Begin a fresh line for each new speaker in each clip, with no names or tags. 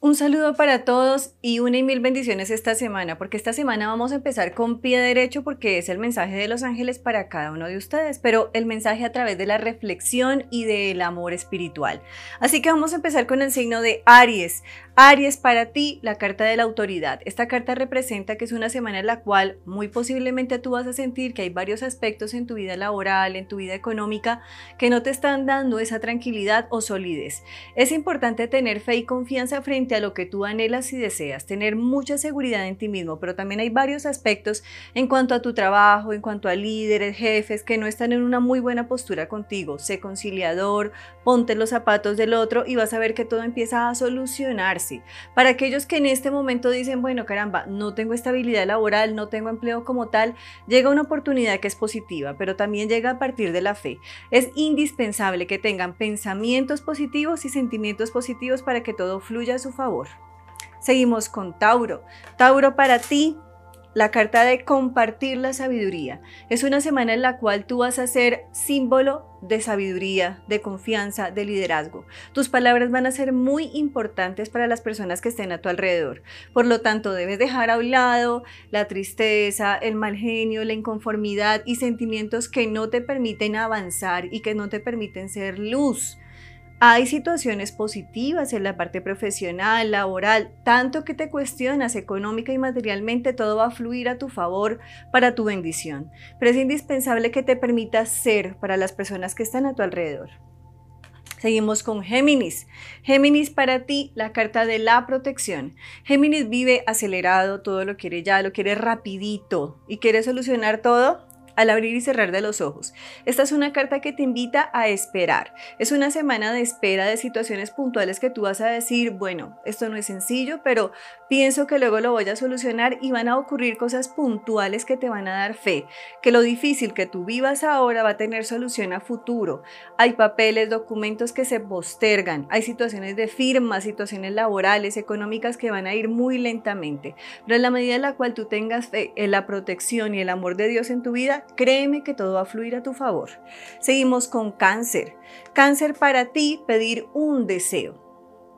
Un saludo para todos y una y mil bendiciones esta semana, porque esta semana vamos a empezar con pie derecho porque es el mensaje de los ángeles para cada uno de ustedes, pero el mensaje a través de la reflexión y del amor espiritual. Así que vamos a empezar con el signo de Aries. Aries, para ti, la carta de la autoridad. Esta carta representa que es una semana en la cual muy posiblemente tú vas a sentir que hay varios aspectos en tu vida laboral, en tu vida económica, que no te están dando esa tranquilidad o solidez. Es importante tener fe y confianza frente a lo que tú anhelas y deseas, tener mucha seguridad en ti mismo, pero también hay varios aspectos en cuanto a tu trabajo, en cuanto a líderes, jefes, que no están en una muy buena postura contigo. Sé conciliador, ponte los zapatos del otro y vas a ver que todo empieza a solucionarse para aquellos que en este momento dicen, bueno, caramba, no tengo estabilidad laboral, no tengo empleo como tal, llega una oportunidad que es positiva, pero también llega a partir de la fe. Es indispensable que tengan pensamientos positivos y sentimientos positivos para que todo fluya a su favor. Seguimos con Tauro. Tauro para ti, la carta de compartir la sabiduría. Es una semana en la cual tú vas a ser símbolo de sabiduría, de confianza, de liderazgo. Tus palabras van a ser muy importantes para las personas que estén a tu alrededor. Por lo tanto, debes dejar a un lado la tristeza, el mal genio, la inconformidad y sentimientos que no te permiten avanzar y que no te permiten ser luz. Hay situaciones positivas en la parte profesional, laboral, tanto que te cuestionas económica y materialmente, todo va a fluir a tu favor para tu bendición. Pero es indispensable que te permitas ser para las personas que están a tu alrededor. Seguimos con Géminis. Géminis para ti, la carta de la protección. Géminis vive acelerado, todo lo quiere ya, lo quiere rapidito y quiere solucionar todo al abrir y cerrar de los ojos. Esta es una carta que te invita a esperar. Es una semana de espera de situaciones puntuales que tú vas a decir, bueno, esto no es sencillo, pero pienso que luego lo voy a solucionar y van a ocurrir cosas puntuales que te van a dar fe, que lo difícil que tú vivas ahora va a tener solución a futuro. Hay papeles, documentos que se postergan, hay situaciones de firma, situaciones laborales, económicas que van a ir muy lentamente, pero en la medida en la cual tú tengas fe en la protección y el amor de Dios en tu vida, créeme que todo va a fluir a tu favor. Seguimos con cáncer. Cáncer para ti, pedir un deseo.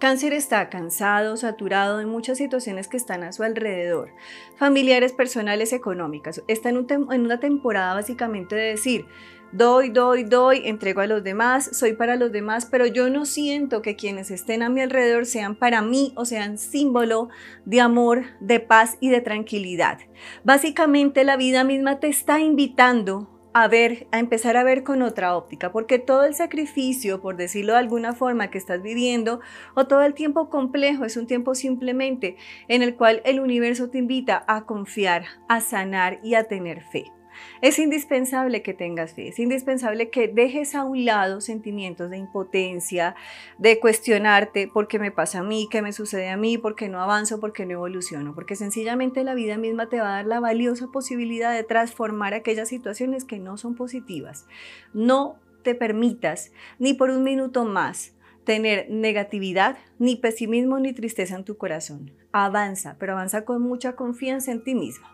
Cáncer está cansado, saturado de muchas situaciones que están a su alrededor, familiares, personales, económicas. Está en, en una temporada básicamente de decir, doy, doy, doy, entrego a los demás, soy para los demás, pero yo no siento que quienes estén a mi alrededor sean para mí o sean símbolo de amor, de paz y de tranquilidad. Básicamente la vida misma te está invitando a ver, a empezar a ver con otra óptica, porque todo el sacrificio, por decirlo de alguna forma, que estás viviendo, o todo el tiempo complejo, es un tiempo simplemente en el cual el universo te invita a confiar, a sanar y a tener fe. Es indispensable que tengas fe, es indispensable que dejes a un lado sentimientos de impotencia, de cuestionarte por qué me pasa a mí, qué me sucede a mí, por qué no avanzo, por qué no evoluciono, porque sencillamente la vida misma te va a dar la valiosa posibilidad de transformar aquellas situaciones que no son positivas. No te permitas ni por un minuto más tener negatividad, ni pesimismo, ni tristeza en tu corazón. Avanza, pero avanza con mucha confianza en ti mismo.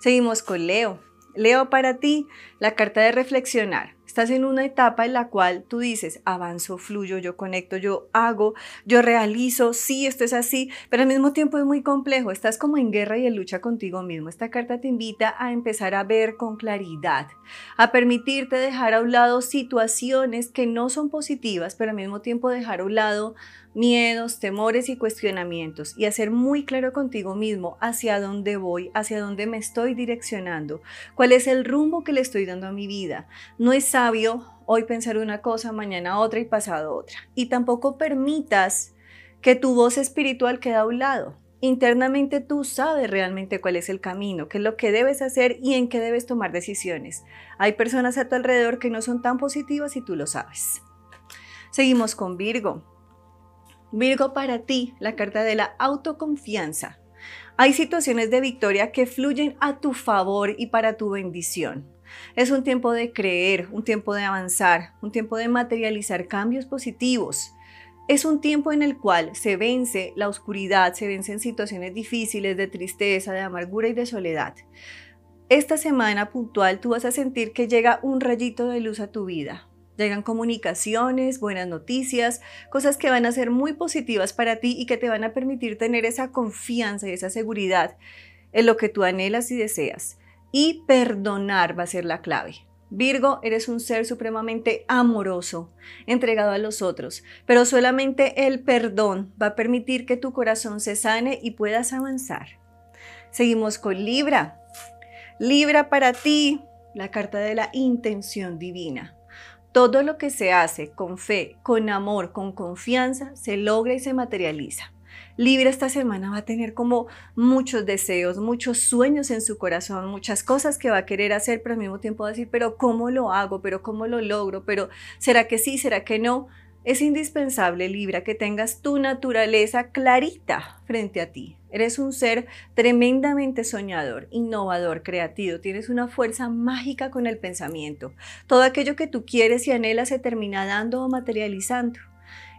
Seguimos con Leo. Leo para ti la carta de reflexionar. Estás en una etapa en la cual tú dices, avanzo, fluyo, yo conecto, yo hago, yo realizo, sí, esto es así, pero al mismo tiempo es muy complejo. Estás como en guerra y en lucha contigo mismo. Esta carta te invita a empezar a ver con claridad, a permitirte dejar a un lado situaciones que no son positivas, pero al mismo tiempo dejar a un lado miedos, temores y cuestionamientos y hacer muy claro contigo mismo hacia dónde voy, hacia dónde me estoy direccionando, cuál es el rumbo que le estoy dando a mi vida. No es sabio hoy pensar una cosa, mañana otra y pasado otra. Y tampoco permitas que tu voz espiritual quede a un lado. Internamente tú sabes realmente cuál es el camino, qué es lo que debes hacer y en qué debes tomar decisiones. Hay personas a tu alrededor que no son tan positivas y tú lo sabes. Seguimos con Virgo. Virgo para ti, la carta de la autoconfianza. Hay situaciones de victoria que fluyen a tu favor y para tu bendición. Es un tiempo de creer, un tiempo de avanzar, un tiempo de materializar cambios positivos. Es un tiempo en el cual se vence la oscuridad, se vencen situaciones difíciles de tristeza, de amargura y de soledad. Esta semana puntual tú vas a sentir que llega un rayito de luz a tu vida, Llegan comunicaciones, buenas noticias, cosas que van a ser muy positivas para ti y que te van a permitir tener esa confianza y esa seguridad en lo que tú anhelas y deseas. Y perdonar va a ser la clave. Virgo, eres un ser supremamente amoroso, entregado a los otros, pero solamente el perdón va a permitir que tu corazón se sane y puedas avanzar. Seguimos con Libra. Libra para ti, la carta de la intención divina. Todo lo que se hace con fe, con amor, con confianza, se logra y se materializa. Libra esta semana va a tener como muchos deseos, muchos sueños en su corazón, muchas cosas que va a querer hacer, pero al mismo tiempo va a decir, pero ¿cómo lo hago? ¿Pero cómo lo logro? ¿Pero será que sí? ¿Será que no? Es indispensable, Libra, que tengas tu naturaleza clarita frente a ti. Eres un ser tremendamente soñador, innovador, creativo. Tienes una fuerza mágica con el pensamiento. Todo aquello que tú quieres y anhelas se termina dando o materializando.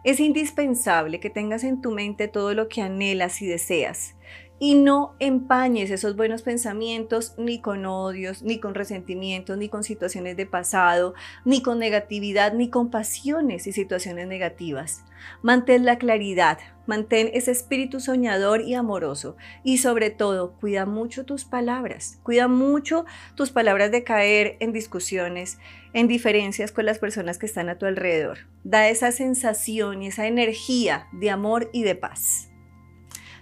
Es indispensable que tengas en tu mente todo lo que anhelas y deseas y no empañes esos buenos pensamientos ni con odios, ni con resentimientos, ni con situaciones de pasado, ni con negatividad, ni con pasiones y situaciones negativas. Mantén la claridad, mantén ese espíritu soñador y amoroso y sobre todo cuida mucho tus palabras, cuida mucho tus palabras de caer en discusiones, en diferencias con las personas que están a tu alrededor. Da esa sensación y esa energía de amor y de paz.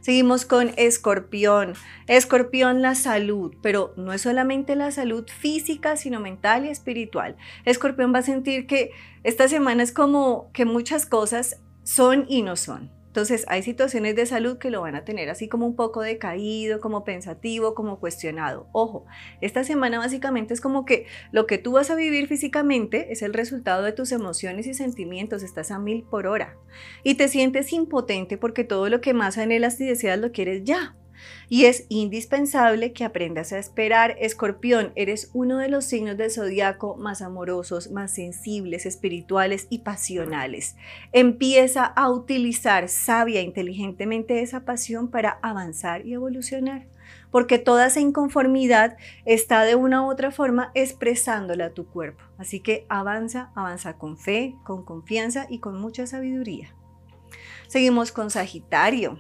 Seguimos con escorpión. Escorpión, la salud, pero no es solamente la salud física, sino mental y espiritual. Escorpión va a sentir que esta semana es como que muchas cosas son y no son. Entonces hay situaciones de salud que lo van a tener así como un poco decaído, como pensativo, como cuestionado. Ojo, esta semana básicamente es como que lo que tú vas a vivir físicamente es el resultado de tus emociones y sentimientos, estás a mil por hora y te sientes impotente porque todo lo que más anhelas y deseas lo quieres ya. Y es indispensable que aprendas a esperar. Escorpión, eres uno de los signos del zodiaco más amorosos, más sensibles, espirituales y pasionales. Empieza a utilizar sabia e inteligentemente esa pasión para avanzar y evolucionar. Porque toda esa inconformidad está de una u otra forma expresándola a tu cuerpo. Así que avanza, avanza con fe, con confianza y con mucha sabiduría. Seguimos con Sagitario.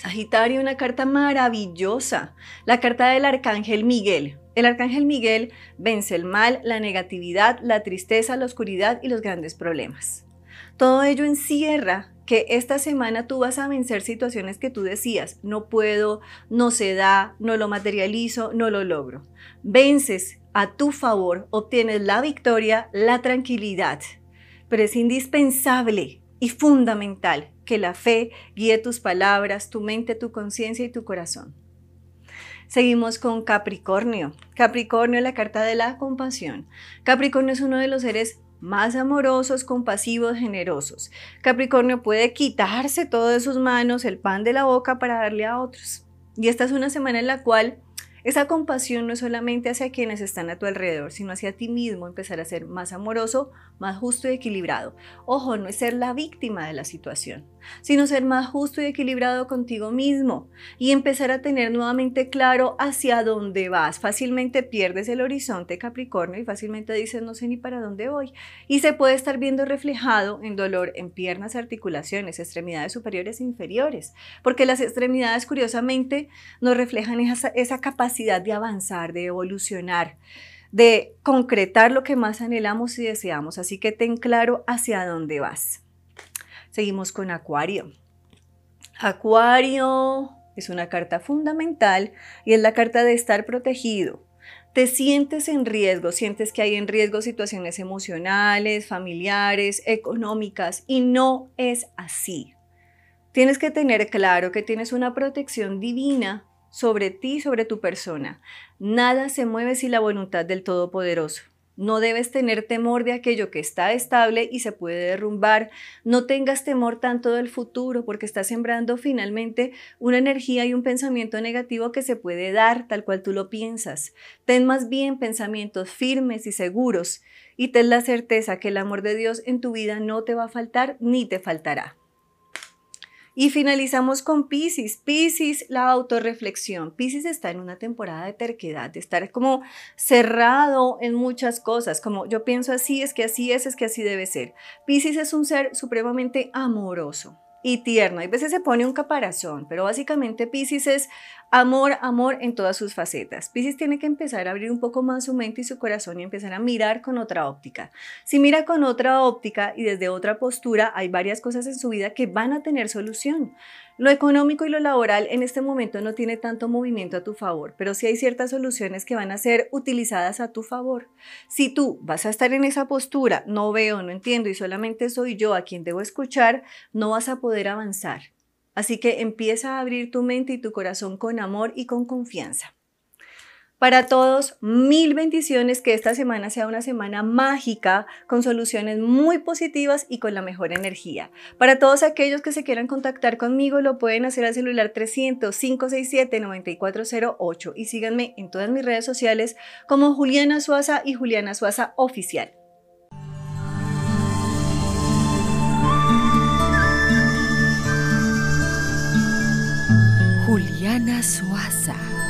Sagitario, una carta maravillosa, la carta del Arcángel Miguel. El Arcángel Miguel vence el mal, la negatividad, la tristeza, la oscuridad y los grandes problemas. Todo ello encierra que esta semana tú vas a vencer situaciones que tú decías, no puedo, no se da, no lo materializo, no lo logro. Vences a tu favor, obtienes la victoria, la tranquilidad, pero es indispensable y fundamental que la fe guíe tus palabras, tu mente, tu conciencia y tu corazón. Seguimos con Capricornio. Capricornio, la carta de la compasión. Capricornio es uno de los seres más amorosos, compasivos, generosos. Capricornio puede quitarse todo de sus manos, el pan de la boca para darle a otros. Y esta es una semana en la cual esa compasión no es solamente hacia quienes están a tu alrededor, sino hacia ti mismo, empezar a ser más amoroso, más justo y equilibrado. Ojo, no es ser la víctima de la situación, sino ser más justo y equilibrado contigo mismo y empezar a tener nuevamente claro hacia dónde vas. Fácilmente pierdes el horizonte Capricornio y fácilmente dices no sé ni para dónde voy. Y se puede estar viendo reflejado en dolor en piernas, articulaciones, extremidades superiores e inferiores, porque las extremidades curiosamente nos reflejan esa, esa capacidad de avanzar, de evolucionar de concretar lo que más anhelamos y deseamos. Así que ten claro hacia dónde vas. Seguimos con Acuario. Acuario es una carta fundamental y es la carta de estar protegido. Te sientes en riesgo, sientes que hay en riesgo situaciones emocionales, familiares, económicas y no es así. Tienes que tener claro que tienes una protección divina sobre ti, sobre tu persona. Nada se mueve sin la voluntad del Todopoderoso. No debes tener temor de aquello que está estable y se puede derrumbar. No tengas temor tanto del futuro porque estás sembrando finalmente una energía y un pensamiento negativo que se puede dar tal cual tú lo piensas. Ten más bien pensamientos firmes y seguros y ten la certeza que el amor de Dios en tu vida no te va a faltar ni te faltará. Y finalizamos con Pisces. Pisces, la autorreflexión. Pisces está en una temporada de terquedad, de estar como cerrado en muchas cosas, como yo pienso así, es que así es, es que así debe ser. Pisces es un ser supremamente amoroso y tierno. A veces se pone un caparazón, pero básicamente Pisces es amor, amor en todas sus facetas. Pisces tiene que empezar a abrir un poco más su mente y su corazón y empezar a mirar con otra óptica. Si mira con otra óptica y desde otra postura, hay varias cosas en su vida que van a tener solución. Lo económico y lo laboral en este momento no tiene tanto movimiento a tu favor, pero sí hay ciertas soluciones que van a ser utilizadas a tu favor. Si tú vas a estar en esa postura, no veo, no entiendo y solamente soy yo a quien debo escuchar, no vas a poder avanzar. Así que empieza a abrir tu mente y tu corazón con amor y con confianza. Para todos, mil bendiciones, que esta semana sea una semana mágica, con soluciones muy positivas y con la mejor energía. Para todos aquellos que se quieran contactar conmigo, lo pueden hacer al celular 300-567-9408 y síganme en todas mis redes sociales como Juliana Suaza y Juliana Suaza Oficial.
Juliana Suaza.